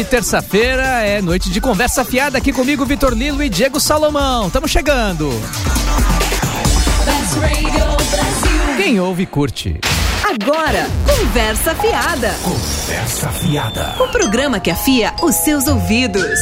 de terça-feira é noite de conversa fiada aqui comigo, Vitor Lilo e Diego Salomão. Estamos chegando. Quem ouve, curte. Agora, Conversa Fiada. Conversa Fiada. O programa que afia os seus ouvidos.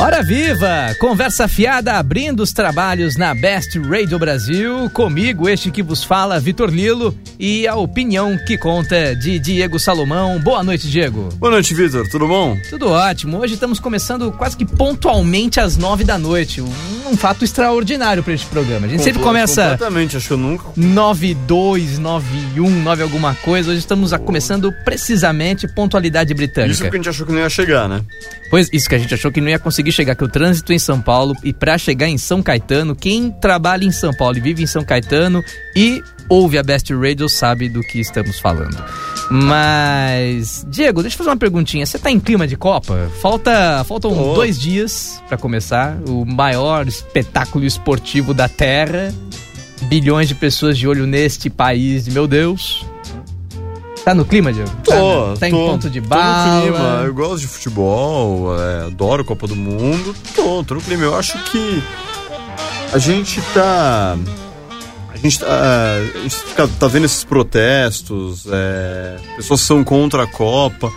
Hora viva! Conversa fiada abrindo os trabalhos na Best Radio Brasil. Comigo, este que vos fala, Vitor Lilo, e a opinião que conta de Diego Salomão. Boa noite, Diego. Boa noite, Vitor. Tudo bom? Tudo ótimo. Hoje estamos começando quase que pontualmente às nove da noite. Um, um fato extraordinário para este programa. A gente sempre começa. Completamente, acho que eu nunca. Nove dois, nove um, nove alguma coisa. Hoje estamos começando precisamente pontualidade britânica. Isso porque a gente achou que não ia chegar, né? Pois, isso que a gente achou que não ia conseguir chegar, que o trânsito em São Paulo e para chegar em São Caetano, quem trabalha em São Paulo e vive em São Caetano e ouve a Best Radio sabe do que estamos falando. Mas, Diego, deixa eu fazer uma perguntinha. Você tá em clima de Copa? Falta, faltam Tô. dois dias para começar o maior espetáculo esportivo da Terra. Bilhões de pessoas de olho neste país, meu Deus. Tá no clima, Diego? Tô, tá, tá em tô. ponto de Tô bala. no clima. Eu gosto de futebol, é, adoro Copa do Mundo. Tô, tô no clima. Eu acho que a gente tá. A gente tá, a gente fica- tá vendo esses protestos, é, pessoas são contra a Copa.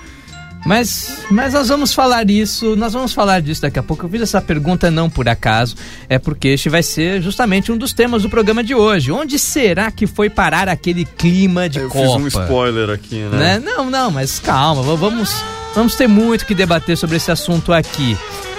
Mas, mas nós vamos falar isso, nós vamos falar disso daqui a pouco. Eu fiz essa pergunta não por acaso, é porque este vai ser justamente um dos temas do programa de hoje. Onde será que foi parar aquele clima de Eu Copa? fiz um spoiler aqui, né? né? Não, não, mas calma, va- vamos, vamos ter muito que debater sobre esse assunto aqui.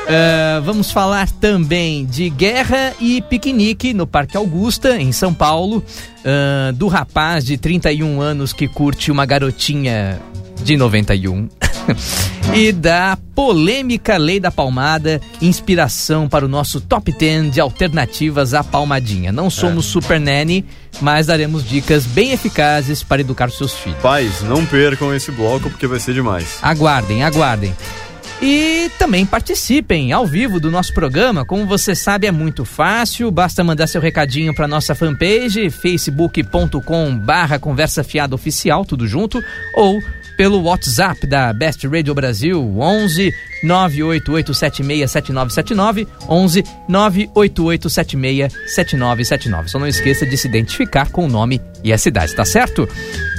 Ah, vamos falar também de guerra e piquenique no Parque Augusta, em São Paulo, ah, do rapaz de 31 anos que curte uma garotinha de 91. e da polêmica Lei da Palmada, inspiração para o nosso top 10 de alternativas à palmadinha. Não somos super nanny, mas daremos dicas bem eficazes para educar seus filhos. Pais, não percam esse bloco porque vai ser demais. Aguardem, aguardem. E também participem ao vivo do nosso programa. Como você sabe, é muito fácil. Basta mandar seu recadinho para nossa fanpage, facebook.com barra conversa fiada oficial, tudo junto, ou pelo WhatsApp da Best Radio Brasil, 11 988767979, 11 988767979. Só não esqueça de se identificar com o nome e a cidade, tá certo?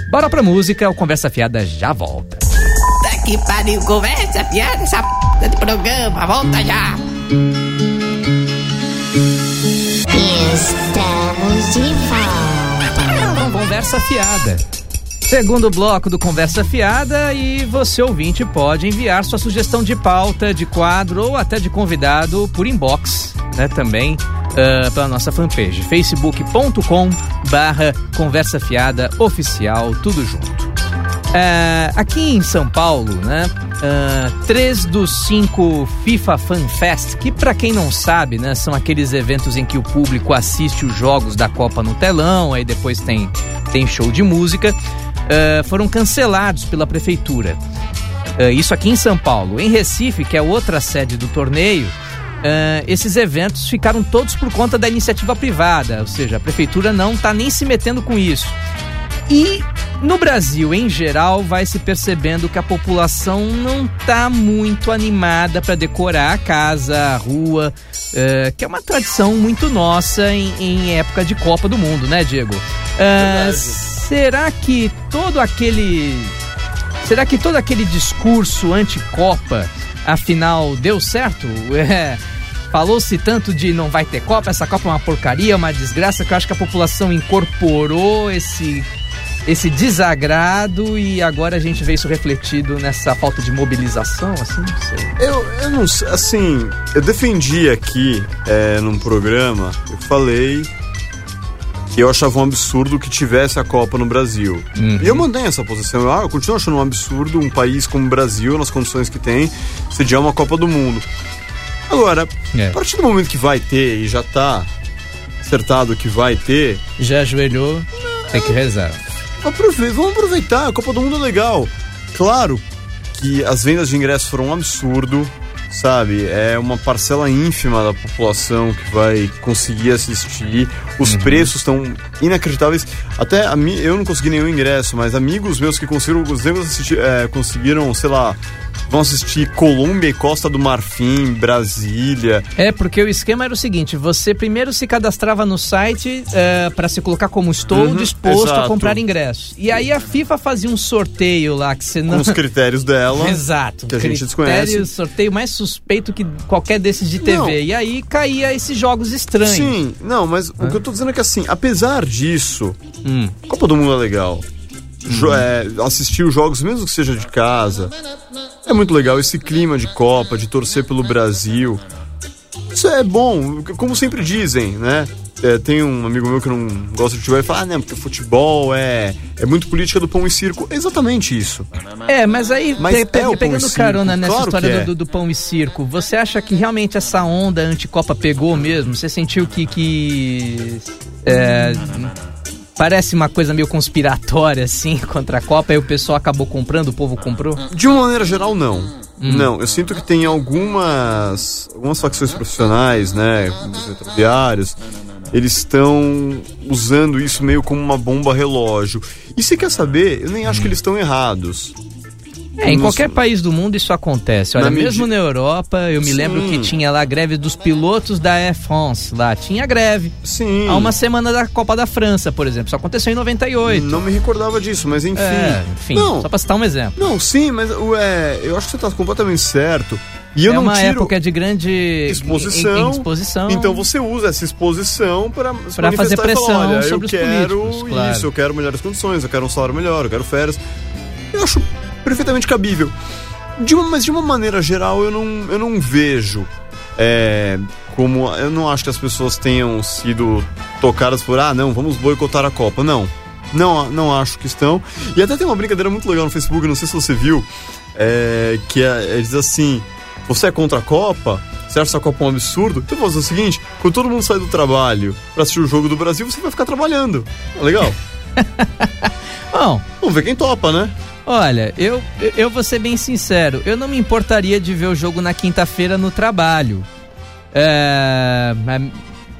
Bora pra música, o Conversa Fiada já volta. Puta que pariu, conversa, piada, essa p de programa, volta já. Estamos de volta. Conversa Fiada. Segundo bloco do Conversa Fiada e você ouvinte pode enviar sua sugestão de pauta, de quadro ou até de convidado por inbox, né, também ah, pela nossa fanpage, facebook.com barra Conversa Fiada Oficial, tudo junto. É, aqui em São Paulo, né? ah, três dos cinco FIFA Fan Fest, que para quem não sabe, né, são aqueles eventos em que o público assiste os jogos da Copa no telão, aí depois tem, tem show de música, ah, foram cancelados pela prefeitura. Ah, isso aqui em São Paulo. Em Recife, que é outra sede do torneio, ah, esses eventos ficaram todos por conta da iniciativa privada, ou seja, a prefeitura não está nem se metendo com isso. E no Brasil, em geral, vai se percebendo que a população não tá muito animada para decorar a casa, a rua, eh, que é uma tradição muito nossa em, em época de Copa do Mundo, né, Diego? Verdade. Será que todo aquele. Será que todo aquele discurso anti-Copa, afinal, deu certo? É, Falou-se tanto de não vai ter Copa, essa Copa é uma porcaria, uma desgraça, que eu acho que a população incorporou esse esse desagrado e agora a gente vê isso refletido nessa falta de mobilização, assim, não sei. Eu, eu não sei, assim, eu defendi aqui é, num programa, eu falei que eu achava um absurdo que tivesse a Copa no Brasil. Uhum. E eu mantenho essa posição. Eu, ah, eu continuo achando um absurdo um país como o Brasil, nas condições que tem, sediar uma Copa do Mundo. Agora, É. a partir do momento que vai ter e já tá acertado que vai ter, Já ajoelhou, tem que rezar. Vamos aproveitar, a Copa do Mundo é legal. Claro que as vendas de ingressos foram um absurdo, sabe? É uma parcela ínfima da população que vai conseguir assistir. Os preços estão inacreditáveis. Até a mim, eu não consegui nenhum ingresso, mas amigos meus que conseguiram, os negros assisti- é, conseguiram, sei lá, vão assistir Colômbia e Costa do Marfim, Brasília. É, porque o esquema era o seguinte: você primeiro se cadastrava no site é, para se colocar como estou Uhum, disposto a exato. comprar ingressos. E aí a FIFA fazia um sorteio lá que você Com não. os critérios dela. Exato. que a gente desconhece. sorteio mais suspeito que qualquer desses de TV. Não. E aí caía esses jogos estranhos. Sim, não, mas o que eu tô dizendo que assim, apesar disso, Hum. Copa do Mundo é legal. Jo- é, assistir os jogos, mesmo que seja de casa, é muito legal. Esse clima de Copa, de torcer pelo Brasil. Isso é bom, como sempre dizem, né? É, tem um amigo meu que não gosta de futebol e fala, ah, não, porque futebol é, é muito política do pão e circo. É exatamente isso. É, mas aí, Mas pe- é pe- pegando carona nessa claro história é. do, do- pão e circo, você acha que realmente essa onda anticopa pegou mesmo? Você sentiu que. que é, parece uma coisa meio conspiratória, assim, contra a Copa, e o pessoal acabou comprando, o povo comprou? De uma maneira geral, não. Não, eu sinto que tem algumas, algumas facções profissionais, né, como os metroviários, eles estão usando isso meio como uma bomba relógio. E se quer saber, eu nem acho que eles estão errados. É, em qualquer país do mundo isso acontece. Olha, Na mesmo medi- na Europa, eu me Sim. lembro que tinha lá a greve dos pilotos da Air France. Lá tinha greve. Sim. Há uma semana da Copa da França, por exemplo. Isso aconteceu em 98. Não me recordava disso, mas enfim. É, enfim, Não, só pra citar um exemplo. não, sim, mas ué, eu acho que você tá completamente certo. E eu é não uma tiro época de grande exposição. em- em exposição. Então você usa essa exposição para Pra fazer pressão olha, sobre eu os quero políticos, claro. isso, eu quero melhores condições, eu quero um salário melhor, eu quero férias. Eu acho perfeitamente cabível. De uma, mas de uma maneira geral, eu não, eu não vejo é, como. Eu não acho que as pessoas tenham sido tocadas por, ah, não, vamos boicotar a Copa. Não. Não, não acho que estão. E até tem uma brincadeira muito legal no Facebook, não sei se você viu, é, que é, é, diz assim: você é contra a Copa? Você acha essa Copa um absurdo? Então vou fazer o seguinte: quando todo mundo sai do trabalho pra assistir o jogo do Brasil, você vai ficar trabalhando. É legal? Bom, Vamos ver quem topa, né? olha, eu, eu- eu vou ser bem sincero. Eu não me importaria de ver o jogo na quinta-feira no trabalho. É, é,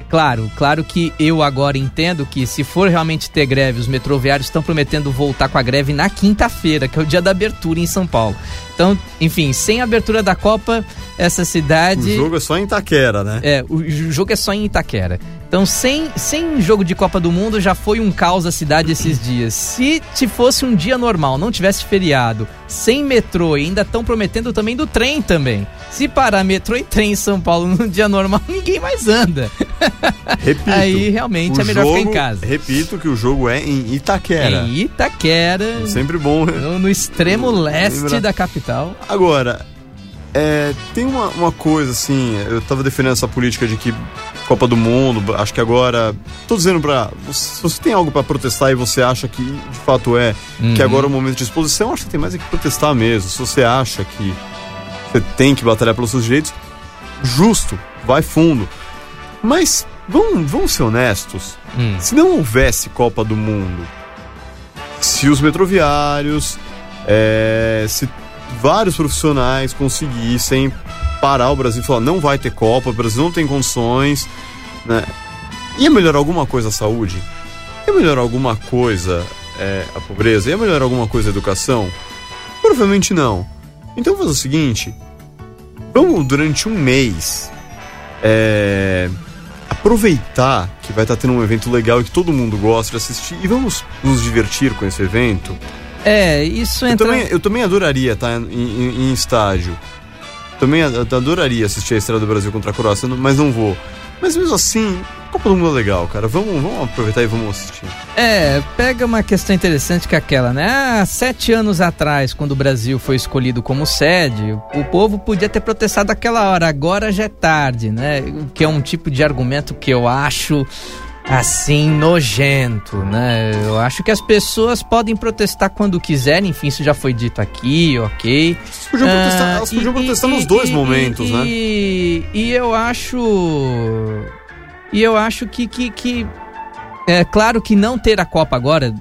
claro, claro que eu agora entendo que se for realmente ter greve, os metroviários estão prometendo voltar com a greve na quinta-feira, que é o dia da abertura em São Paulo. Então, enfim, sem abertura da Copa, essa O cidade. jogo é só em Itaquera, né? É, o jogo é só em Itaquera. Então, sem, sem jogo de Copa do Mundo, já foi um caos a cidade esses dias. Se te fosse um dia normal, não tivesse feriado, sem metrô, e ainda estão prometendo também do trem também. Se parar metrô e trem em São Paulo num dia normal, ninguém mais anda. Repito. Aí, realmente, o é melhor jogo, ficar em casa. Repito que o jogo é em Itaquera. Em Itaquera, Sempre bom. no, no extremo leste Lembra- da capital. Agora, é, tem uma, uma coisa assim, eu tava defendendo essa política de que Copa do Mundo, acho que agora. Tô dizendo pra. Se você tem algo pra protestar e você acha que de fato é, que Uhum. agora é o momento de exposição, acho que tem mais é que protestar mesmo. Se você acha que você tem que batalhar pelos seus direitos, justo, vai fundo. Mas vamos, vamos ser honestos. Hum. Se não houvesse Copa do Mundo, se os metroviários, é, se vários profissionais conseguissem parar o Brasil e falar não vai ter Copa, o Brasil não tem condições, né? Ia melhorar alguma coisa a saúde? Ia melhorar alguma coisa é, a pobreza? Ia melhorar alguma coisa a educação? Provavelmente não. Então vamos fazer o seguinte: vamos durante um mês é, aproveitar que vai estar tendo um evento legal e que todo mundo gosta de assistir e vamos nos divertir com esse evento. É, isso Eu entra... também, eu também adoraria estar em, em- em estágio. Também adoraria assistir a Estrela do Brasil contra a Croácia, mas não vou. Mas mesmo assim, Copa do Mundo é legal, cara. Vamos, vamos aproveitar e vamos assistir. É, pega uma questão interessante que é aquela, né? Há sete anos atrás, quando o Brasil foi escolhido como sede, o povo podia ter protestado aquela hora, agora já é tarde, né? Que é um tipo de argumento que eu acho assim nojento, né? Eu acho que as pessoas podem protestar quando quiserem, enfim, isso já foi dito aqui, ok. Elas podiam protestar, Ah, elas podiam e- protestar e- nos dois e- momentos, e, né? E, e eu acho. E eu acho que, que, que É claro que não ter a Copa agora,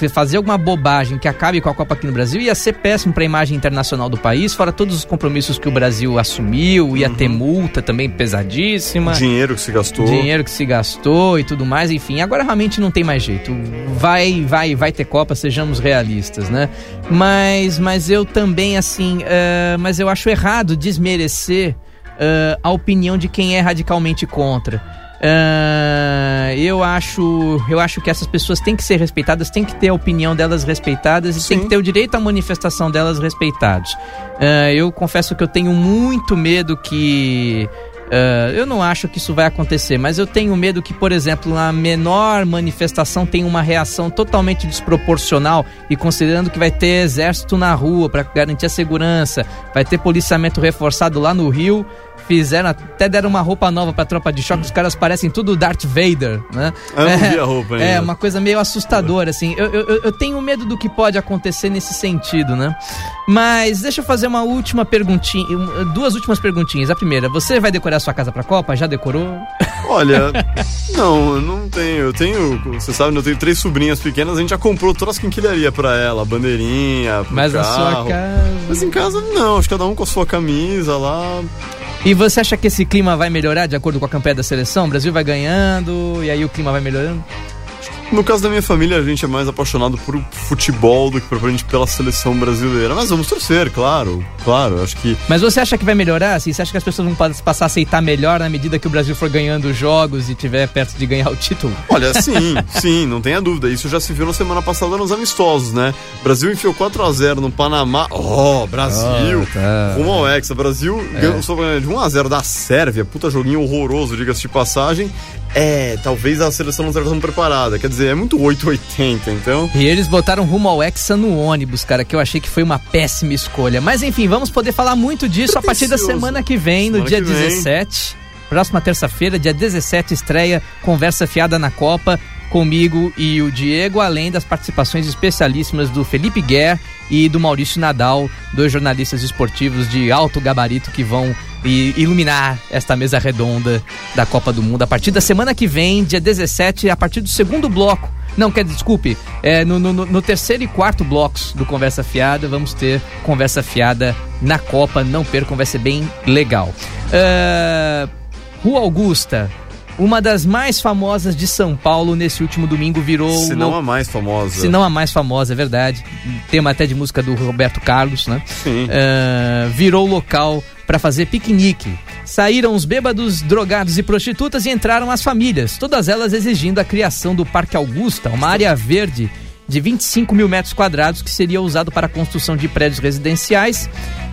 é, fazer alguma bobagem que acabe com a Copa aqui no Brasil, ia ser péssimo para a imagem internacional do país, fora todos os compromissos que o Brasil assumiu, ia ter multa também pesadíssima. Dinheiro que se gastou. Dinheiro que se gastou e tudo mais, enfim. Agora realmente não tem mais jeito. Vai, vai, vai ter Copa, sejamos realistas, né? Mas, mas eu também, assim, eh, mas eu acho errado desmerecer eh, a opinião de quem é radicalmente contra. Ah, eu acho eu acho que essas pessoas têm que ser respeitadas, têm que ter a opinião delas respeitadas e têm que ter o direito à manifestação delas respeitados. Ah, eu confesso que eu tenho muito medo que ah, eu não acho que isso vai acontecer, mas eu tenho medo que, por exemplo, a menor manifestação tenha uma reação totalmente desproporcional e considerando que vai ter exército na rua para garantir a segurança, vai ter policiamento reforçado lá no Rio, fizeram até deram uma roupa nova pra tropa de choque, os caras parecem tudo Darth Vader, né? Eu não é, vi a roupa ainda. É, uma coisa meio assustadora, assim. Eu, eu, eu tenho medo do que pode acontecer nesse sentido, né? Mas deixa eu fazer uma última perguntinha, duas últimas perguntinhas. A primeira, você vai decorar sua casa pra Copa? Já decorou? Olha, não, eu não tenho. Eu tenho, você sabe, eu tenho três sobrinhas pequenas, a gente já comprou todas as quinquilharia pra ela, bandeirinha, pro Mas a carro. sua casa... Mas em casa não, acho que cada um com a sua camisa lá. E você acha que esse clima vai melhorar de acordo com a campanha da seleção? O Brasil vai ganhando e aí o clima vai melhorando? No caso da minha família, a gente é mais apaixonado por futebol do que propriamente pela seleção brasileira. Mas vamos torcer, claro, claro. Acho que Mas você acha que vai melhorar? Assim, você acha que as pessoas vão pa- passar a aceitar melhor na medida que o Brasil for ganhando jogos e tiver perto de ganhar o título? Olha, sim, sim, não tenha dúvida. Isso já se viu na semana passada nos amistosos, né? Brasil enfiou 4x0 no Panamá. Oh, Brasil! Oh, tá. Rumo ao Hexa. Brasil ganhou só ganhou de 1x0 da Sérvia. Puta joguinho horroroso, diga-se de passagem. É, talvez a seleção não esteja tão preparada. Quer dizer, é muito 880, então. E eles botaram rumo ao Hexa no ônibus, cara, que eu achei que foi uma péssima escolha. Mas enfim, vamos poder falar muito disso a partir da semana que vem, no Semana dia que vem. 17. Próxima terça-feira, dia 17, estreia Conversa Fiada na Copa. Comigo e o Diego, além das participações especialíssimas do Felipe Guerre e do Maurício Nadal, dois jornalistas esportivos de alto gabarito que vão i- iluminar esta mesa redonda da Copa do Mundo a partir da semana que vem, dia 17, a partir do segundo bloco. Não, quer desculpe, é, no, no- no terceiro e quarto blocos do Conversa Fiada, vamos ter Conversa Fiada na Copa, não percam, vai ser bem legal. Ah, Rua Augusta, uma das mais famosas de São Paulo, nesse último domingo virou. Se não a mais famosa. se não a mais famosa, é verdade. Tema até de música do Roberto Carlos, né? Sim. Ah, virou local para fazer piquenique. Saíram os bêbados, drogados e prostitutas e entraram as famílias, todas elas exigindo a criação do Parque Augusta, uma área verde de 25 mil metros quadrados que seria usado para a construção de prédios residenciais.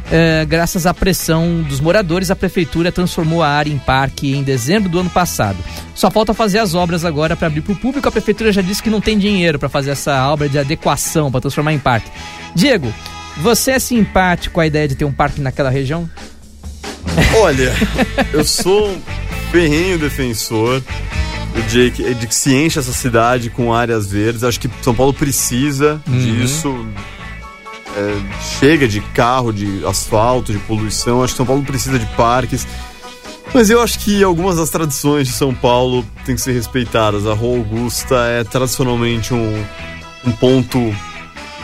Eh, graças à pressão dos moradores, a prefeitura transformou a área em parque em dezembro do ano passado. Só falta fazer as obras agora para abrir para o público. A prefeitura já disse que não tem dinheiro para fazer essa obra de adequação, para transformar em parque. Diego, você é simpático à ideia de ter um parque naquela região? Olha, eu sou um ferrenho defensor de que, de que se enche essa cidade com áreas verdes. Acho que São Paulo precisa disso. É, chega de carro, de asfalto, de poluição. Acho que São Paulo precisa de parques. Mas eu acho que algumas das tradições de São Paulo têm que ser respeitadas. A Rua Augusta é tradicionalmente um, um ponto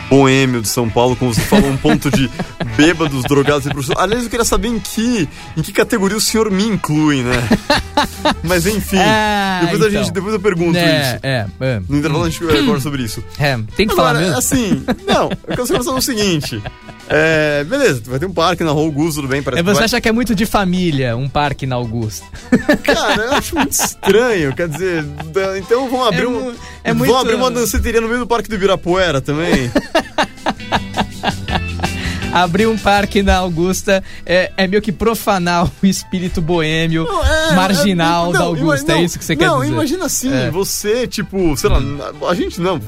boêmio de São Paulo, como você falou, um ponto de bêbados, drogados e prostitutas. Aliás, eu queria saber em que, em que categoria o senhor me inclui, né? Mas enfim, Ah, depois, a então. gente, depois eu pergunto é, isso. é, é. No intervalo a gente conversa sobre isso. É, tem que falar Agora, mesmo. assim, não, eu quero saber o seguinte. É, beleza, vai ter um parque na Rua Augusta, tudo bem, parece É, você vai- acha que é muito de família um parque na Augusta? Cara, eu acho muito estranho, quer dizer, da- então vamos abrir É um. é vamos muito- abrir uma danceteria no meio do Parque do Ibirapuera também. Abrir um parque na Augusta é, é meio que profanar o espírito boêmio, É, marginal é, da não, Augusta. ima- é isso que você quer não, dizer? Não, imagina assim, É. você, tipo, sei lá, a gente não,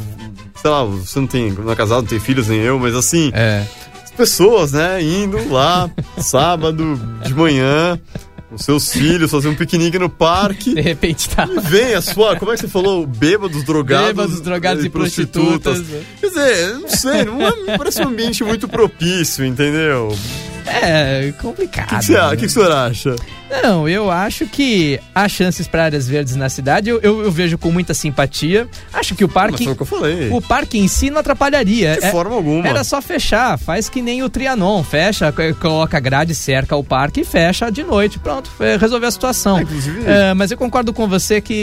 sei lá, você não tem, não é casado, não tem filhos nem eu, mas assim, É. as pessoas, né, indo lá, sábado de manhã, com seus filhos, fazer um piquenique no parque. De repente tá. E vem a sua, como é que você falou? Bêbados, drogados. Bêbados, drogados e prostitutas. Quer dizer, não sei, não é- parece um ambiente muito propício, entendeu? O É complicado. que, você- né? que, que o senhor acha? Não, eu acho que há chances para áreas verdes na cidade. Eu, eu, eu vejo com muita simpatia. Acho que o Mas parque. foi o que eu falei. O parque em si não atrapalharia. De É- forma alguma. Era só fechar, faz que nem o Trianon, fecha, coloca grade, cerca o parque e fecha de noite. Pronto, foi- resolveu a situação. É, inclusive- É, mas eu concordo com você que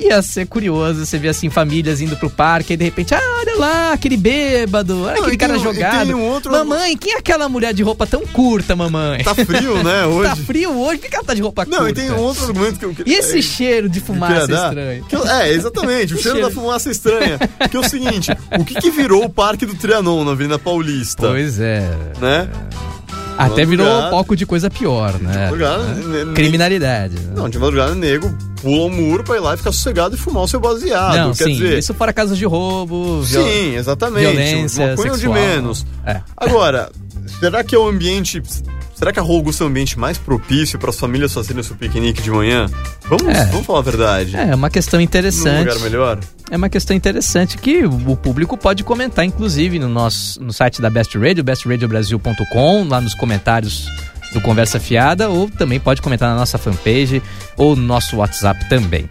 ia ser curioso você ver assim famílias indo pro parque e de repente, ah, olha lá, aquele bêbado, olha Não, aquele cara um- jogado. um outro- Mamãe, quem é aquela mulher de roupa tão curta, mamãe? Tá frio, né, Tá hoje? frio hoje? Ela tá de roupa Não, curta? e tem um outro argumento que eu E esse cheiro de que fumaça queria dar, estranho? que eu- é, exatamente, o cheiro cheiro. da fumaça estranha. Que é o seguinte, o que que virou o Parque do Trianon na Avenida Paulista? Pois é. Né? Até virou madrugada. palco de coisa pior, né? madrugada, ne- ne- Criminalidade. né? Não, de madrugada, nego pula o muro pra ir lá e ficar sossegado e fumar o seu baseado. Não, Quer sim, dizer, isso fora casos de roubo, viol- sim, exatamente. violência uma coisa de sexual. menos. É. Agora, será que é o ambiente. Será que a Rua Augusta é o ambiente mais propício para as famílias fazerem o seu piquenique de manhã? Vamos, É. vamos falar a verdade. É, é uma questão Num interessante. lugar melhor? É uma questão interessante que o público pode comentar, inclusive, no nosso no site da Best Radio, bestradiobrasil.com, lá nos comentários do Conversa Fiada, ou também pode comentar na nossa fanpage ou no nosso WhatsApp também.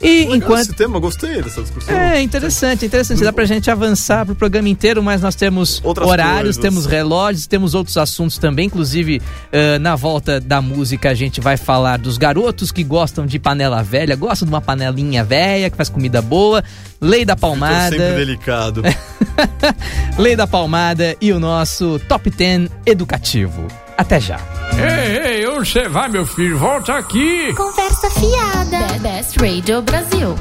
E Legal enquanto. Esse tema, gostei dessa discussão. É interessante, interessante. Dá pra gente avançar pro programa inteiro, mas nós temos Outras horários, coisas. temos relógios, temos outros assuntos também. Inclusive, eh, na volta da música, a gente vai falar dos garotos que gostam de panela velha, gostam de uma panelinha velha, que faz comida boa. Lei da palmada. sempre delicado. Lei da Palmada e o nosso Top 10 educativo. Até já. Ei, ei, onde você vai, meu filho? Volta aqui! Conversa fiada. Be- Best Radio Brasil.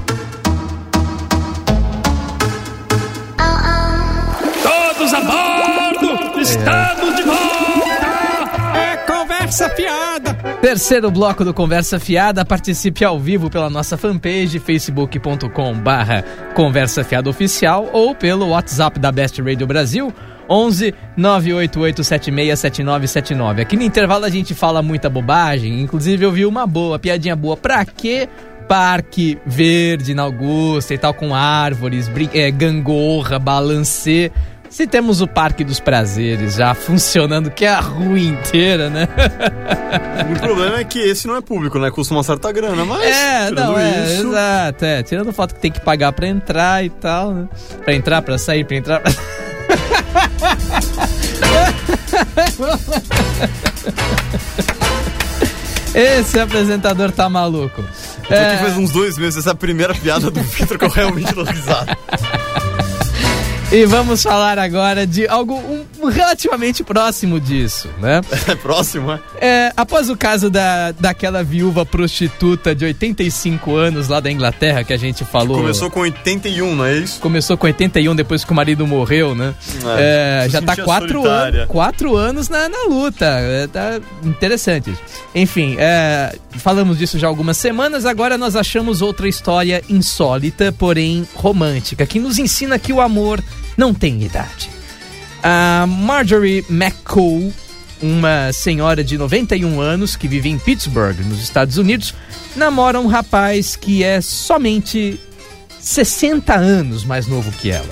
Todos a bordo! Estamos de volta! É conversa fiada! Terceiro bloco do Conversa Fiada. Participe ao vivo pela nossa fanpage, facebook.com barra Conversa Fiada Oficial ou pelo WhatsApp da Best Radio Brasil, 11 988767979. Aqui no intervalo a gente fala muita bobagem, inclusive eu vi uma boa, piadinha boa. Pra quê? Parque verde na Augusta e tal, com árvores, é, gangorra, balancê. Se temos o Parque dos Prazeres já funcionando, que é a rua inteira, né? o problema é que esse não é público, né? Custa uma certa grana, mas. É, não, é, isso, exato, é. Tirando o fato que tem que pagar pra entrar e tal, né? Pra entrar, pra sair, pra entrar. Pra... Esse apresentador tá maluco. Isso aqui faz uns dois meses, essa é primeira piada do Vitor que eu realmente tô risado. E vamos falar agora de algo um- relativamente próximo disso, né? É próximo, é? É, após o caso da, daquela viúva prostituta de 85 anos lá da Inglaterra que a gente falou. Começou com 81, não é isso? Começou com 81 depois que o marido morreu, né? É, É, já tá quatro, an quatro anos na, na luta. É, tá interessante. Enfim, é, falamos disso já há algumas semanas. Agora nós achamos outra história insólita, porém romântica, que nos ensina que o amor não tem idade. A Marjorie McCall, uma senhora de 91 anos que vive em Pittsburgh, nos Estados Unidos, namora um rapaz que é somente 60 anos mais novo que ela.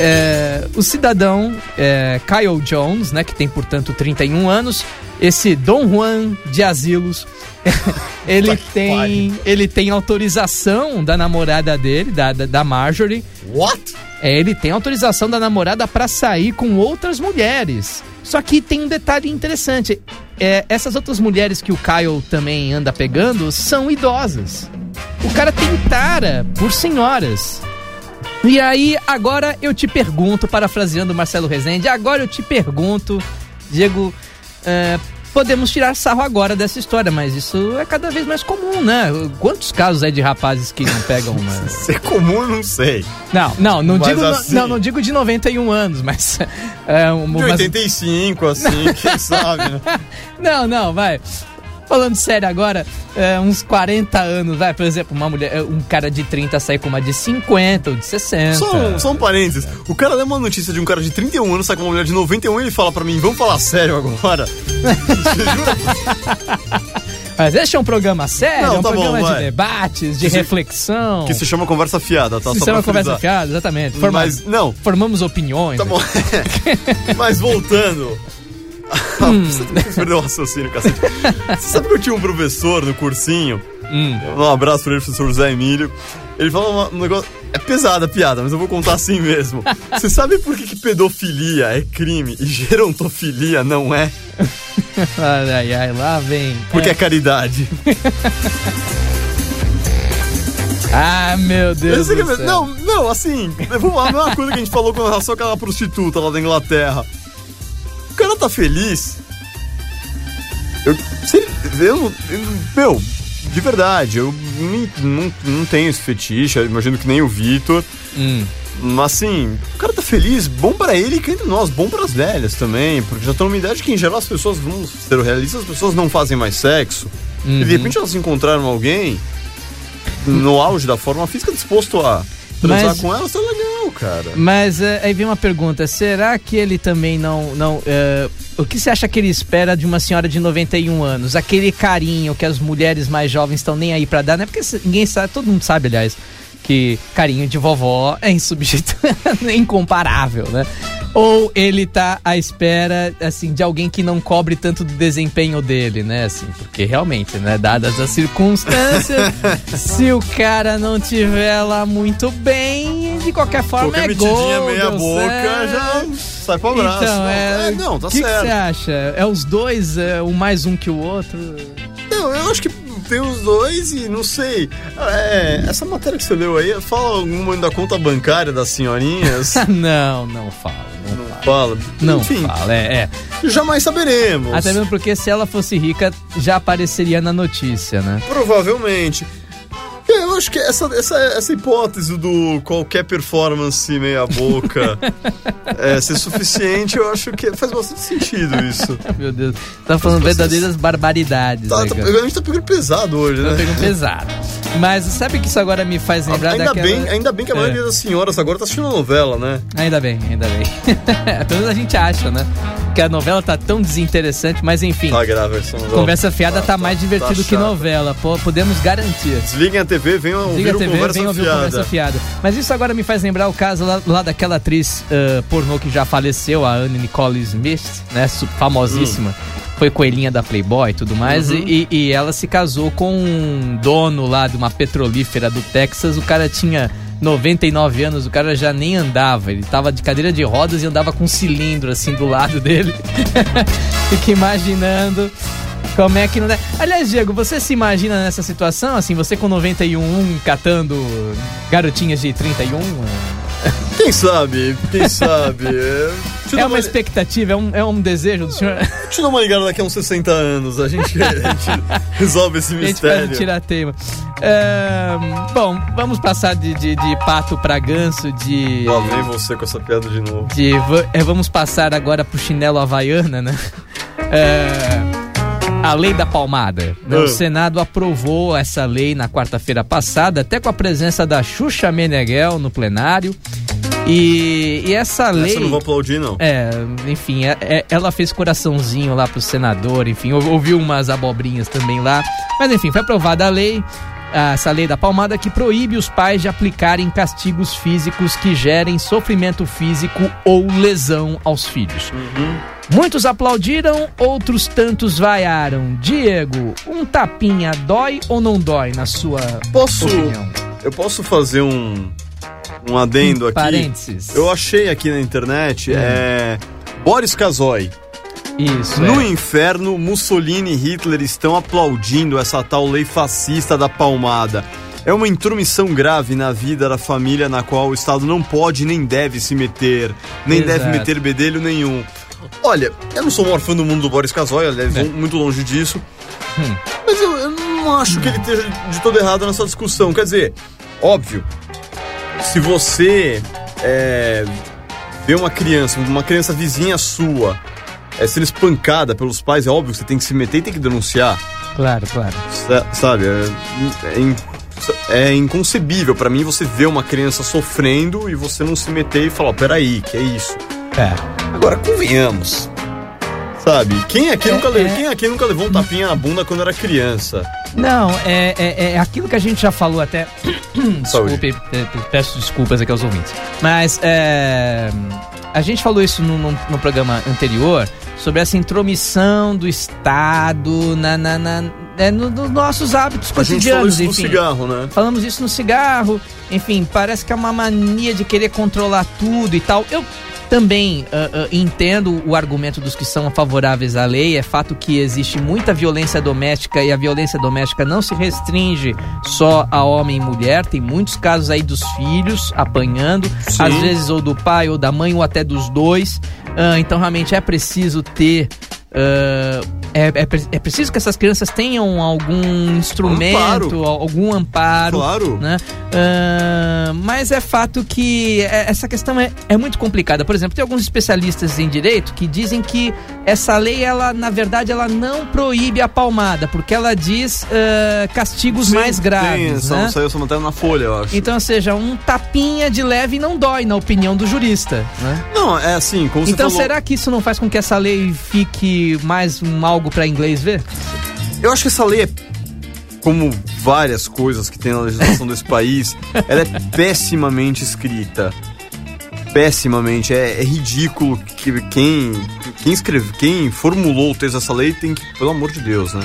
É, o cidadão é, Kyle Jones, né, que tem portanto 31 anos, esse Dom Juan de Asilos, ele tem ele tem autorização da namorada dele, da, da, da Marjorie, What? é, ele tem autorização da namorada pra sair com outras mulheres. Só que tem um detalhe interessante. É, essas outras mulheres que o Kyle também anda pegando são idosas. O cara tem tara por senhoras. E aí, agora eu te pergunto, parafraseando Marcelo Rezende, agora eu te pergunto, Diego, é, podemos tirar sarro agora dessa história, mas isso é cada vez mais comum, né? Quantos casos é de rapazes que não pegam uma. Se é comum, não sei. Não, não, não Mas digo, assim- não, não digo de 91 anos, mas. É, um, De mas- 85, assim, quem sabe, né? Não, não, vai. Falando sério agora, é, uns 40 anos, vai, por exemplo, uma mulher, é, um cara de 30 sair com uma de 50 ou de 60. Só um, só um parênteses. O cara deu uma notícia de um cara de 31 anos, sai com uma mulher de 91 e ele fala pra mim, vamos falar sério agora? Mas este é um programa sério, Não, é um tá bom, programa de debates, de Que reflexão. Que se chama conversa fiada, tá? Se Só chama conversa fiada, exatamente. Forma- Mas, não, Formamos opiniões. tá bom. Mas voltando você tem que perder o raciocínio, cacete. Você sabe que eu tinha um professor no cursinho, Hum. um abraço pra ele, professor José Emílio. Ele fala um negócio. É pesada a piada, mas eu vou contar assim mesmo. Você sabe por que, que pedofilia é crime e gerontofilia não é? Ai, ai, lá vem. Porque é, caridade. Ah, meu Deus é. Não, não, assim, vamos lá, não é uma coisa que a gente falou com relação àquela prostituta lá da Inglaterra. Cara tá feliz. Eu, se eu, eu meu, de verdade, eu não, não tenho esse fetiche, imagino que nem o Vitor. Hum. Mas assim, o cara tá feliz, bom pra ele e que entre nós, bom pras velhas também, porque já estão numa idade que em geral as pessoas, vamos ser realistas, as pessoas não fazem mais sexo. E de repente elas encontraram alguém no auge da forma física disposto a transar Mas- com elas, tá legal, cara. Mas é, aí vem uma pergunta: será que ele também não. não é, o que você acha que ele espera de uma senhora de 91 anos? Aquele carinho que as mulheres mais jovens estão nem aí pra dar, né? Porque se- ninguém sabe, todo mundo sabe, aliás, que carinho de vovó é insubstituível, é incomparável, né? Ou ele tá à espera, assim, de alguém que não cobre tanto do desempenho dele, né? Assim, porque realmente, né? Dadas as circunstâncias, se o cara não tiver lá muito bem, de qualquer forma Qualquer é gol. meia boca certo. já sai pro abraço. Então, não, é, não, tá que que certo. você acha? É os dois, é, um mais um que o outro? Não, eu acho que tem os dois e não sei. É, essa matéria que você leu aí, fala alguma da conta bancária das senhorinhas? não, não fala. Não, não fala. fala. Não Enfim, fala, é, é. jamais saberemos. Até mesmo porque se ela fosse rica, já apareceria na notícia, né? Provavelmente. É, Eu acho que essa, essa, essa hipótese do qualquer performance meia boca é, ser suficiente, eu acho que faz bastante sentido isso. Meu Deus. Tá falando verdadeiras barbaridades. Tá, aí, tá, a gente tá pegando pesado hoje, Tá né? pegando pesado. Mas sabe que isso agora me faz lembrar Ainda daquela... bem, ainda bem que a É. maioria das senhoras agora tá assistindo novela, né? Ainda bem, ainda bem. Pelo menos a gente acha, né? Que a novela tá tão desinteressante, mas enfim. Tá grave. Conversa fiada tá, mais divertido que chato. novela, podemos garantir. Desliguem a TV, venham ouvir Liga a o TV, Conversa vem ouvir Fiada. Conversa Fiada. Mas isso agora me faz lembrar o caso lá, lá daquela atriz ah, pornô que já faleceu, a Anne Nicole Smith, né? Famosíssima. Foi coelhinha da Playboy e tudo mais. E, e ela se casou com um dono lá de uma petrolífera do Texas. O cara tinha 99 anos, o cara já nem andava. Ele tava de cadeira de rodas e andava com um cilindro assim do lado dele. Fica imaginando como é que não dá. Aliás, Diego, você se imagina nessa situação? Assim, você com 91 catando garotinhas de 31? Quem sabe? Quem sabe? É, É uma expectativa, é um, é um desejo do senhor? Te dou uma ligada daqui a uns 60 anos, a gente, a gente resolve esse A gente mistério. o tiratema. Ahn, bom, vamos passar de, de, de pato pra ganso, de. Lá vem você com essa piada de novo. de é, vamos passar agora pro chinelo havaiana, né? É, a lei da palmada. né? O. Senado aprovou essa lei na quarta-feira passada, até com a presença da Xuxa Meneghel no plenário. E, e essa lei. Essa eu não vou aplaudir, não. É, enfim, é- é- ela fez coraçãozinho lá pro senador, enfim, ou- ouviu umas abobrinhas também lá. Mas enfim, foi aprovada a lei, essa lei da palmada, que proíbe os pais de aplicarem castigos físicos que gerem sofrimento físico ou lesão aos filhos. Muitos aplaudiram, outros tantos vaiaram. Diego, um tapinha dói ou não dói, na sua Posso. opinião? Eu posso fazer um. Um adendo aqui. Parênteses. Eu achei aqui na internet. É. Boris Casoy. Isso, No é. inferno, Mussolini e Hitler estão aplaudindo essa tal lei fascista da palmada. É uma intromissão grave na vida da família na qual o Estado não pode nem deve se meter, nem Exato. deve meter bedelho nenhum. Olha, eu não sou o maior fã do mundo do Boris Casoy, aliás, É. muito longe disso. Hum. Mas eu, eu não acho que ele esteja de todo errado nessa discussão. Quer dizer, óbvio, se você é, vê uma criança, uma criança vizinha sua, é, sendo espancada pelos pais, é óbvio que você tem que se meter e tem que denunciar. Claro, claro. Sa- Sabe? É, é é inconcebível pra mim você ver uma criança sofrendo e você não se meter e falar, "Ó, peraí, que é isso? É. Agora, convenhamos. Sabe? Quem aqui, É, nunca, é. Quem aqui nunca levou um tapinha na bunda quando era criança? Não, é, é, é aquilo que a gente já falou até. Desculpe, peço desculpas aqui aos ouvintes. Mas é, a gente falou isso no, no- no programa anterior sobre essa intromissão do Estado na, na, na- é, no- nos nossos hábitos A gente falou cotidianos, isso no enfim. cigarro, né? Falamos isso no cigarro, enfim, parece que é uma mania de querer controlar tudo e tal. Eu também ah, ah, entendo o argumento dos que são favoráveis à lei. É fato que existe muita violência doméstica e a violência doméstica não se restringe só a homem e mulher. Tem muitos casos aí dos filhos apanhando, Sim. às vezes ou do pai ou da mãe ou até dos dois. Ah, então realmente é preciso ter. Ah, é, é é preciso que essas crianças tenham algum instrumento, algum amparo Claro. né? Ah, mas é fato que é- essa questão é, é muito complicada. Por exemplo, tem alguns especialistas em direito que dizem que essa lei, ela, na verdade, ela não proíbe a palmada, porque ela diz ah, castigos Sim, mais graves. só né? saiu essa matéria na Folha, eu acho. Então, ou seja, um tapinha de leve não dói, na opinião do jurista. Né? Não, é assim, como Então, falou... será que isso não faz com que essa lei fique mais um algo para inglês ver? Eu acho que essa lei é, como várias coisas que tem na legislação desse país, ela é pessimamente escrita. Pessimamente. É, é ridículo que quem, quem escreve, quem formulou o texto dessa lei tem que, pelo amor de Deus, né?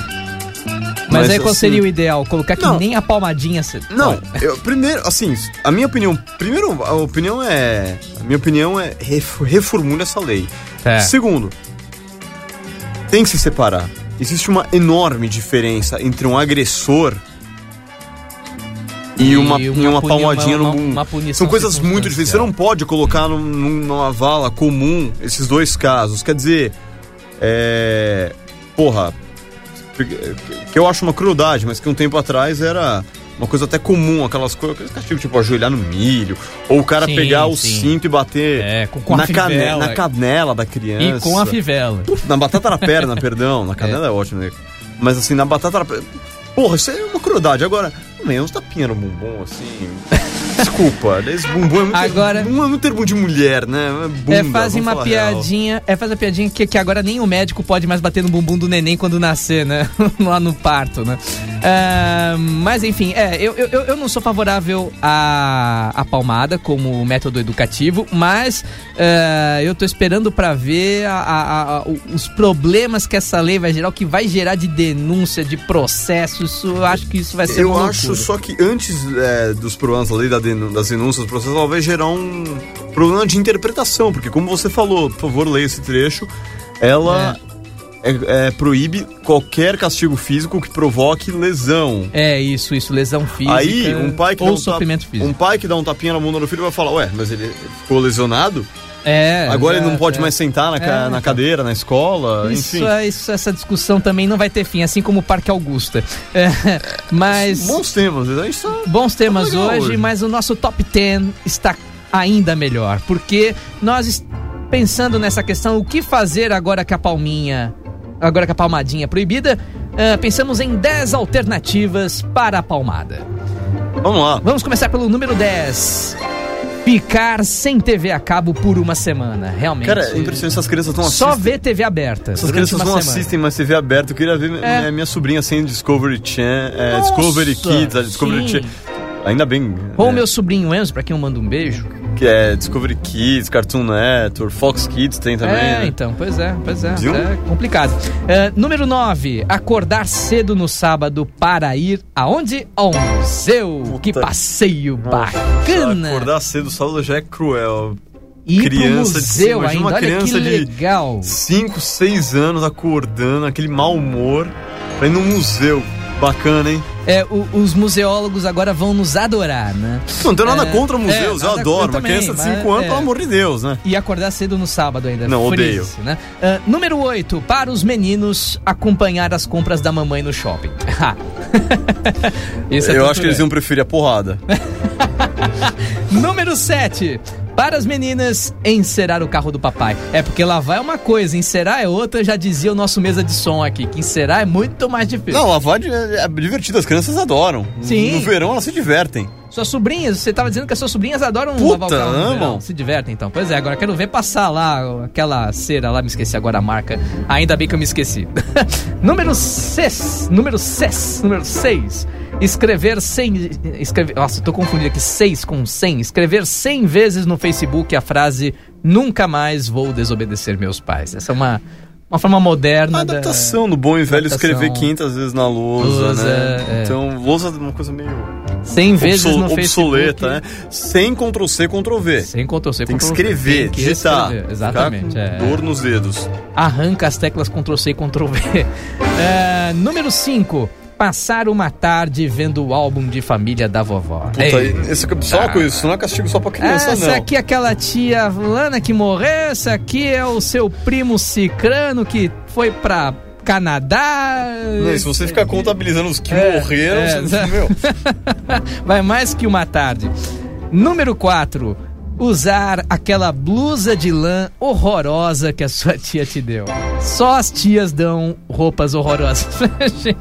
Mas, aí qual assim, seria o ideal? Colocar que Não. nem a palmadinha... se- Não, eu, primeiro, assim, a minha opinião, primeiro, a opinião é, a minha opinião é ref, reformule essa lei. É. Segundo, tem que se separar. Existe uma enorme diferença entre um agressor e, E uma, uma e uma palmadinha uma- no bumbum. São coisas muito diferentes. Você não pode colocar num- numa vala comum esses dois casos. Quer dizer, é. Porra. Que eu acho uma crueldade, mas que um tempo atrás era uma coisa até comum, aquelas coisas, aqueles castigos tipo ajoelhar no milho, ou o cara Sim, pegar o sim. cinto e bater É, com- com a na, cane- fivela. na canela da criança. E com a fivela. Na batata na perna, perdão. Na canela é, ótimo, né? Mas assim, na batata na perna. Porra, isso é uma crueldade. Agora, uns tapinha no bumbum, assim. Desculpa, esse bumbum é muito. Agora- Bumbum é muito termo de mulher, né? É, bunda, é, fazem uma falar real. piadinha. É, faz a piadinha que, que agora nem o médico pode mais bater no bumbum do neném quando nascer, né? Lá no parto, né? Ah, mas enfim, é, eu, eu, eu não sou favorável à, à palmada como método educativo, mas ah, eu tô esperando pra ver a- a- a- os problemas que essa lei vai gerar, o que vai gerar de denúncia, de processo. Isso, eu acho que isso vai ser Eu acho só que antes é, dos problemas da lei da denú- das denúncias do processo, ela vai gerar um problema de interpretação, porque como você falou, por favor, leia esse trecho, ela é- é, proíbe qualquer castigo físico que provoque lesão. É isso, isso, lesão física Aí, um pai que ou dá um sofrimento físico. Um pai que dá um tapinha na bunda do filho vai falar, ué, mas ele ficou lesionado? É, Agora ele não pode é. mais sentar na, ca- É, na então. cadeira, na escola, Isso, enfim. é- isso, essa discussão também não vai ter fim, assim como o Parque Augusta. É, mas Bons temas, a gente tá... bons temas legal hoje, hoje. mas o nosso top 10 está ainda melhor, porque nós pensando nessa questão, o que fazer agora que a palminha, agora que a palmadinha é proibida, ah, pensamos em 10 alternativas para a palmada. Vamos lá. Vamos começar pelo número 10. Ficar sem TV a cabo por uma semana, realmente. Cara, é impressionante, essas crianças não Só assistem. ver TV aberta. Essas crianças não semana. assistem mais TV aberta. Eu queria ver É. minha, sobrinha sem Discovery Channel, é, Discovery Kids, a Discovery sim. Channel. Ainda bem. Ou né, meu sobrinho Enzo, pra quem eu mando um beijo. Que é Discovery Kids, Cartoon Network, Fox Kids tem também. é, né? então, pois é, pois é. Viu? É complicado. É, número 9. Acordar cedo no sábado para ir aonde? Ao museu. que passeio bacana. Acordar cedo sábado já é cruel. Pro criança de museu imagina ainda. uma que criança de- legal. 5, 6 anos acordando, aquele mau humor, pra ir num museu. Bacana, hein? É, o- os museólogos agora vão nos adorar, né? Não tenho nada É, contra museus, é, eu adoro. eu Uma criança de mas, 5 anos, é. pelo amor de Deus, né? E acordar cedo no sábado ainda. Não, odeio. Né? Ah, número 8. Para os meninos acompanhar as compras da mamãe no shopping. Isso é eu acho que eles iam preferir a porrada. Número 7. Para as meninas, encerar o carro do papai. É porque lavar é uma coisa, encerar é outra, já dizia o nosso mesa de som aqui, que encerar é muito mais difícil. Não, lavar é é divertido, as crianças adoram. Sim. No verão elas se divertem. Suas sobrinhas, você tava dizendo que as suas sobrinhas adoram Puta, lavar o carro amam. Se divertem então. Pois é, agora quero ver passar lá aquela cera lá, me esqueci agora a marca. Ainda bem que eu me esqueci. número 6, número 6, número 6. Escrever 100 escrever, nossa, tô confundindo aqui 6 com 100. Escrever 100 vezes no Facebook a frase nunca mais vou desobedecer meus pais. Essa é uma uma forma moderna. A da- adaptação do bom e velho Adaptação. escrever 500 vezes na lousa, Lousa, né? é. Então, lousa é uma coisa meio 100 vezes obso- no obsoleta, né? Facebook. Sem Ctrl C, Ctrl V. Sem Ctrl C, Tem que escrever, Tem que digitar. escrever, Exatamente. É. dor nos dedos. Arranca as teclas Ctrl C e Ctrl V. É, número 5. Passar uma tarde vendo o álbum de família da vovó. Puta, Ei, esse, só coisa, isso não é castigo só pra criança, essa não. aqui é aquela tia Lana que morreu, essa aqui é o seu primo Cicrano que foi pra Canadá. Não, se você ficar contabilizando os que É, morreram, é, você, meu, Vai mais que uma tarde. Número 4. Usar aquela blusa de lã horrorosa que a sua tia te deu. Só as tias dão roupas horrorosas pra gente.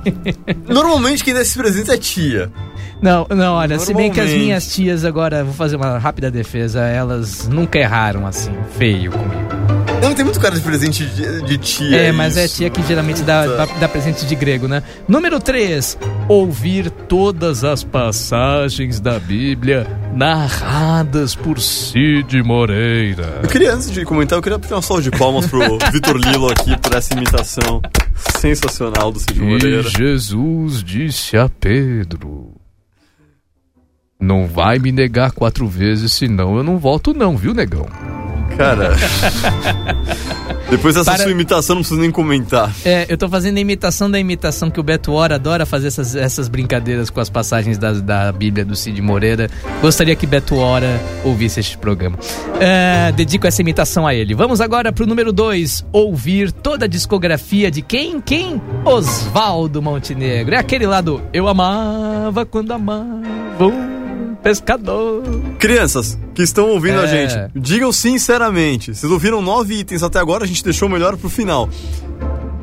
normalmente quem dá esse presente é tia. Não, não, olha, se bem que as minhas tias agora, vou fazer uma rápida defesa, elas nunca erraram assim, feio comigo. Não, tem muito cara de presente de, de tia. É, mas é isso. tia que geralmente dá, dá, dá presente de grego, né? Número 3. Ouvir todas as passagens da Bíblia narradas por Cid Moreira. Eu queria, antes de comentar, eu queria pedir uma salva de palmas pro Vitor Lilo aqui por essa imitação sensacional do Cid E Moreira. Jesus disse a Pedro: Não vai me negar quatro vezes, senão eu não volto, não, viu, negão? Cara. Depois dessa Para- sua imitação, não preciso nem comentar. É, eu tô fazendo a imitação da imitação que o Beto Hora adora fazer essas, essas brincadeiras com as passagens da, da Bíblia do Cid Moreira. Gostaria que Beto Hora ouvisse este programa. É, dedico essa imitação a ele. Vamos agora pro número 2. Ouvir toda a discografia de quem? Quem? Oswaldo Montenegro. É aquele lá do Eu amava quando amava pescador. Crianças que estão ouvindo É. a gente, digam sinceramente. Vocês ouviram nove itens até agora, a gente deixou melhor pro final.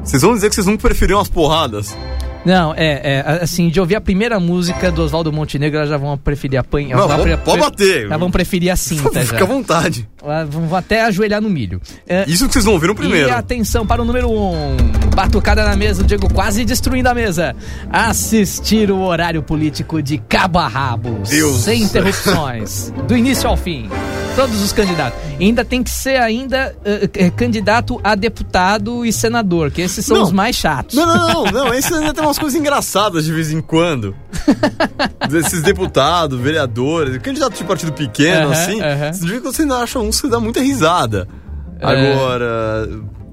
Vocês vão dizer que vocês nunca preferiram as porradas? Não, é, é, assim, de ouvir a primeira música do Oswaldo Montenegro, elas já vão preferir apanhar. Não, vão pode- bater. Já vão preferir a cinta já. Fica à vontade. Vão até ajoelhar no milho. É, Isso que vocês não ouviram primeiro. E atenção para o número 1. Um. Batucada na mesa, o Diego quase destruindo a mesa. Assistir o horário político de cabo a rabo. Deus. Sem interrupções. do início ao fim. Todos os candidatos. Ainda tem que ser ainda eh, candidato a deputado e senador, que esses são Não. os mais chatos. Não, não, não, não. Esse ainda tem umas coisas engraçadas de vez em quando. Desses deputados, vereadores, candidato de partido pequeno, Aham, assim. aham. Você vê que você ainda acha uns que dá muita risada. É.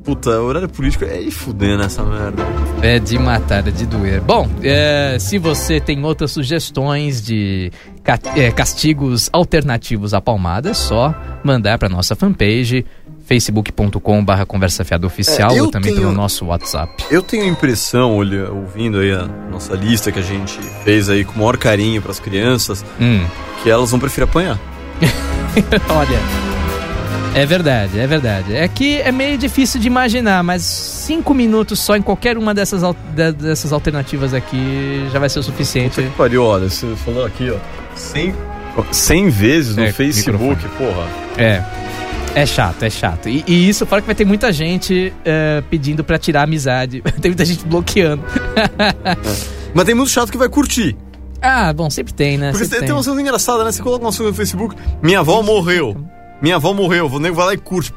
Puta, horário político é de fuder nessa merda. É de matar, é de doer. Bom, é, se você tem outras sugestões de ca- é, castigos alternativos à palmada, é só mandar para nossa fanpage facebook.com.br conversa fiada oficial É, ou também tenho- pelo nosso WhatsApp. Eu tenho a impressão, olha, ouvindo aí a nossa lista que a gente fez aí com o maior carinho pras crianças, Hum, que elas vão preferir apanhar. olha, é verdade, é verdade. É que é meio difícil de imaginar, mas cinco minutos só em qualquer uma dessas, al- de- dessas alternativas aqui já vai ser o suficiente. Puta que pariu, olha, você falou aqui, ó, 100, 100 vezes no É, Facebook, porra. É. É chato, é chato. E, e isso fora que vai ter muita gente é, pedindo pra tirar a amizade. tem muita gente bloqueando. Mas tem muito chato que vai curtir. ah, bom, sempre tem, né? Porque Sempre tem, tem umas coisas engraçadas, né? Você coloca uma coisa no Facebook, minha avó morreu. Minha avó morreu, o nego vai lá e curte.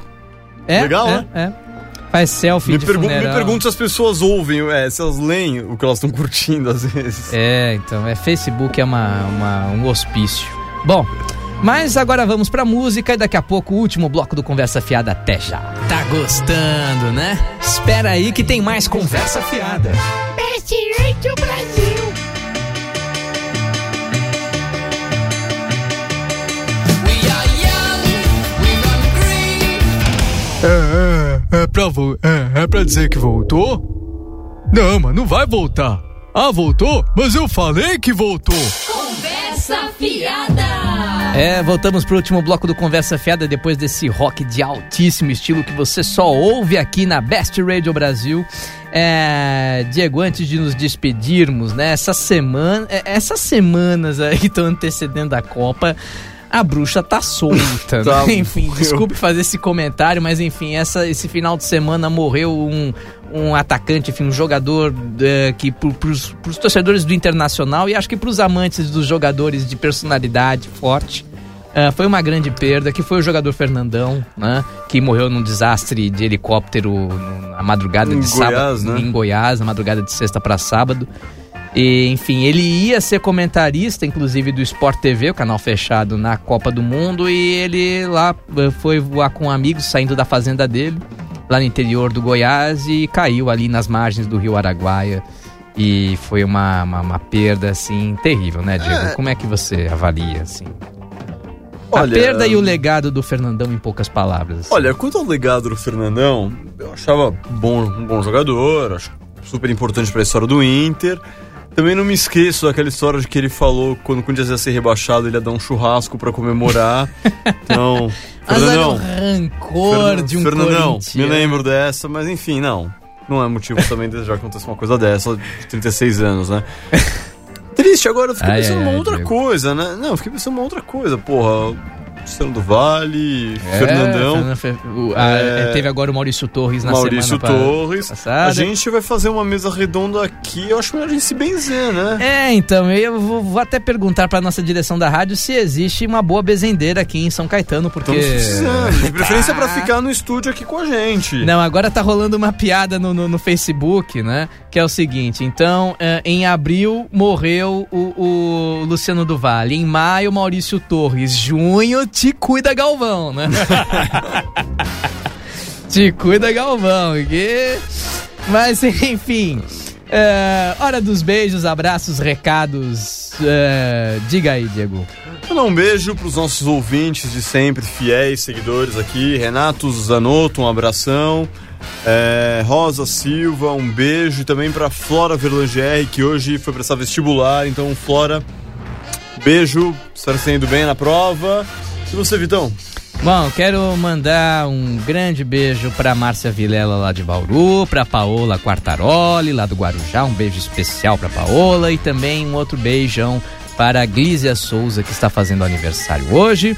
é, legal, é, né? É. Faz selfie Me, de pergun me funeral. pergunto se as pessoas ouvem, é, se elas leem o que elas estão curtindo às vezes. É, então, é Facebook é uma, uma- um hospício. Bom, mas agora vamos pra música e daqui a pouco o último bloco do Conversa Fiada até já. Tá gostando, né? Espera aí que tem mais Conversa Fiada. Best Radio Brasil. É, pra, vo- é, é pra dizer que voltou? Não, mas não vai voltar. Ah, voltou? Mas eu falei que voltou. Conversa fiada. É, voltamos pro último bloco do Conversa Fiada depois desse rock de altíssimo estilo que você só ouve aqui na Best Radio Brasil. É, Diego, antes de nos despedirmos, né? Essa semana, é, essas semanas aí que estão antecedendo a Copa, a bruxa tá solta. Tá, né? Enfim, morreu. desculpe fazer esse comentário, mas enfim, essa, esse final de semana morreu um, um atacante, enfim, um jogador é, que pros, pros torcedores do Internacional e acho que pros amantes dos jogadores de personalidade forte, Ah, foi uma grande perda, que foi o jogador Fernandão, né? Que morreu num desastre de helicóptero na madrugada Em de Goiás, sábado. né? Em Goiás, na madrugada de sexta para sábado. E, enfim, ele ia ser comentarista, inclusive, do Sport TV, o canal fechado na Copa do Mundo, e ele lá eh, foi voar com amigos saindo da fazenda dele, lá no interior do Goiás, e caiu ali nas margens do rio Araguaia. E foi uma, uma, uma perda, assim, terrível, né, Diego? Como é que você avalia, assim? a Olha, perda e o legado do Fernandão, em poucas palavras. Olha, quanto ao legado do Fernandão, eu achava bom, um bom jogador, acho super importante pra história do Inter. Também não me esqueço daquela história de que ele falou que quando o Corinthians ia ser rebaixado, ele ia dar um churrasco pra comemorar. Então, Mas olha o Fernandão, rancor de um Fernandão, me lembro dessa, mas enfim, não. Não é motivo também de desejar que aconteça uma coisa dessa de 36 anos, né? Triste, agora eu fiquei Ai, pensando ai, uma ai, outra Diego. coisa, né? Não, eu fiquei pensando uma outra coisa, porra. Luciano do Vale, É, Fernandão. Fernando a- É. Teve agora o Maurício Torres na Maurício semana Torres. passada. A gente vai fazer uma mesa redonda aqui. Eu acho melhor a gente se benzer, né? É, então, eu vou, vou até perguntar pra nossa direção da rádio se existe uma boa bezendeira aqui em São Caetano, porque... Estamos precisando. De preferência Tá. pra ficar no estúdio aqui com a gente. Não, agora tá rolando uma piada no, no, no Facebook, né? Que é o seguinte: então, eh, em abril morreu o, o Luciano do Vale, em maio, Maurício Torres, junho, te cuida Galvão, né? te cuida Galvão, que... Mas, enfim. eh, hora dos beijos, abraços, recados. eh, diga aí, Diego. Mandar um beijo pros nossos ouvintes de sempre, fiéis, seguidores aqui. Renato Zanotto, um abração. É, Rosa Silva, um beijo. E também pra Flora Verlangieri, que hoje foi prestar vestibular. Então, Flora, beijo. Espero que tenha ido bem na prova. E você, Vitão? Bom, quero mandar um grande beijo pra Márcia Vilela lá de Bauru, pra Paola Quartaroli lá do Guarujá, um beijo especial pra Paola e também um outro beijão para a Glízia Souza que está fazendo aniversário hoje.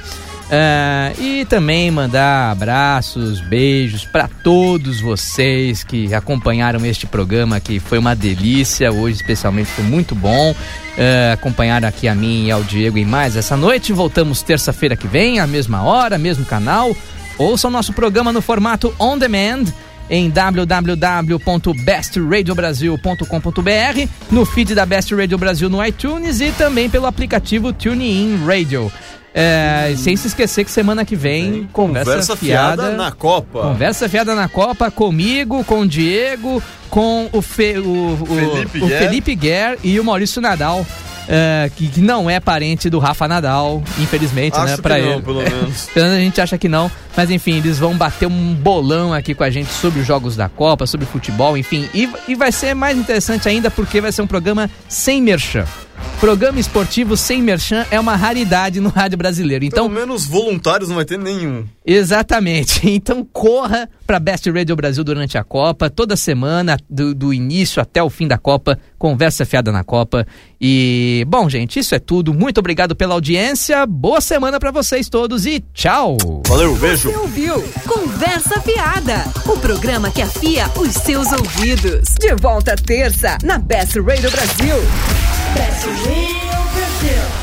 Ah, e também mandar abraços, beijos para todos vocês que acompanharam este programa que foi uma delícia. Hoje, especialmente, foi muito bom ah, acompanhar aqui a mim e ao Diego em mais essa noite. Voltamos terça-feira que vem, à mesma hora, mesmo canal. Ouça o nosso programa no formato on demand em www.bestradiobrasil.com.br, no feed da Best Radio Brasil no iTunes e também pelo aplicativo TuneIn Radio. É, sem se esquecer que semana que vem, conversa, Conversa fiada, fiada na Copa. Conversa fiada na Copa comigo, com o Diego, com o, Fe- o, o- Felipe o Guerra. Felipe Guerra e o Maurício Nadal. é, que, que não é parente do Rafa Nadal, infelizmente, né? Acho Pra que não, ele. pelo menos. Pelo menos a gente acha que não. Mas enfim, eles vão bater um bolão aqui com a gente sobre os jogos da Copa, sobre futebol, enfim. E, e vai ser mais interessante ainda porque vai ser um programa sem merchan. Programa esportivo sem merchan é uma raridade no rádio brasileiro. Então, Pelo menos voluntários não vai ter nenhum. Exatamente. Então corra para Best Radio Brasil durante a Copa, toda semana, do, do início até o fim da Copa, conversa fiada na Copa. E, bom, gente, isso é tudo. Muito obrigado pela audiência. Boa semana para vocês todos e tchau. Valeu, beijo. Você ouviu Conversa Fiada, o programa que afia os seus ouvidos. De volta terça, na Best Radio Brasil. Radio Brasil.